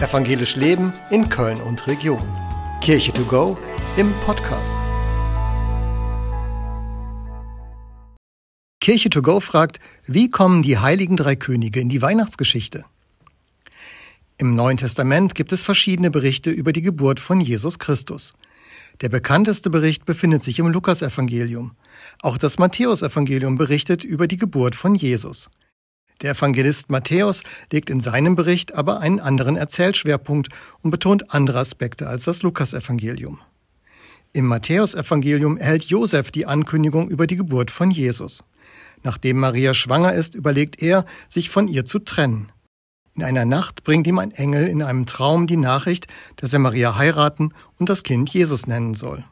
Evangelisch Leben in Köln und Region. Kirche to go im Podcast. Kirche to go fragt, wie kommen die heiligen drei Könige in die Weihnachtsgeschichte? Im Neuen Testament gibt es verschiedene Berichte über die Geburt von Jesus Christus. Der bekannteste Bericht befindet sich im Lukasevangelium. Auch das Matthäusevangelium berichtet über die Geburt von Jesus. Der Evangelist Matthäus legt in seinem Bericht aber einen anderen Erzählschwerpunkt und betont andere Aspekte als das Lukasevangelium. Im Matthäusevangelium erhält Josef die Ankündigung über die Geburt von Jesus. Nachdem Maria schwanger ist, überlegt er, sich von ihr zu trennen. In einer Nacht bringt ihm ein Engel in einem Traum die Nachricht, dass er Maria heiraten und das Kind Jesus nennen soll.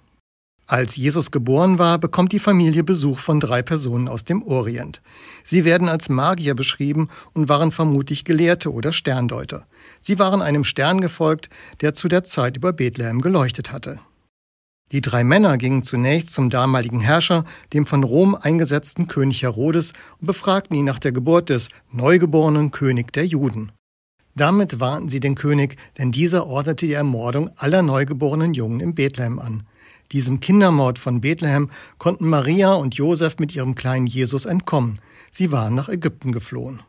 Als Jesus geboren war, bekommt die Familie Besuch von drei Personen aus dem Orient. Sie werden als Magier beschrieben und waren vermutlich Gelehrte oder Sterndeuter. Sie waren einem Stern gefolgt, der zu der Zeit über Bethlehem geleuchtet hatte. Die drei Männer gingen zunächst zum damaligen Herrscher, dem von Rom eingesetzten König Herodes, und befragten ihn nach der Geburt des neugeborenen König der Juden. Damit warnten sie den König, denn dieser ordnete die Ermordung aller neugeborenen Jungen in Bethlehem an. Diesem Kindermord von Bethlehem konnten Maria und Josef mit ihrem kleinen Jesus entkommen. Sie waren nach Ägypten geflohen.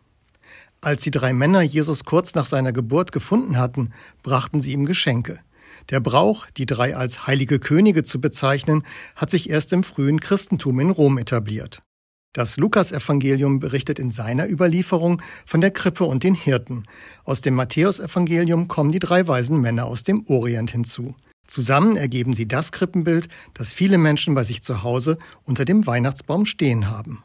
Als die drei Männer Jesus kurz nach seiner Geburt gefunden hatten, brachten sie ihm Geschenke. Der Brauch, die drei als heilige Könige zu bezeichnen, hat sich erst im frühen Christentum in Rom etabliert. Das Lukasevangelium berichtet in seiner Überlieferung von der Krippe und den Hirten. Aus dem Matthäusevangelium kommen die drei weisen Männer aus dem Orient hinzu. Zusammen ergeben sie das Krippenbild, das viele Menschen bei sich zu Hause unter dem Weihnachtsbaum stehen haben.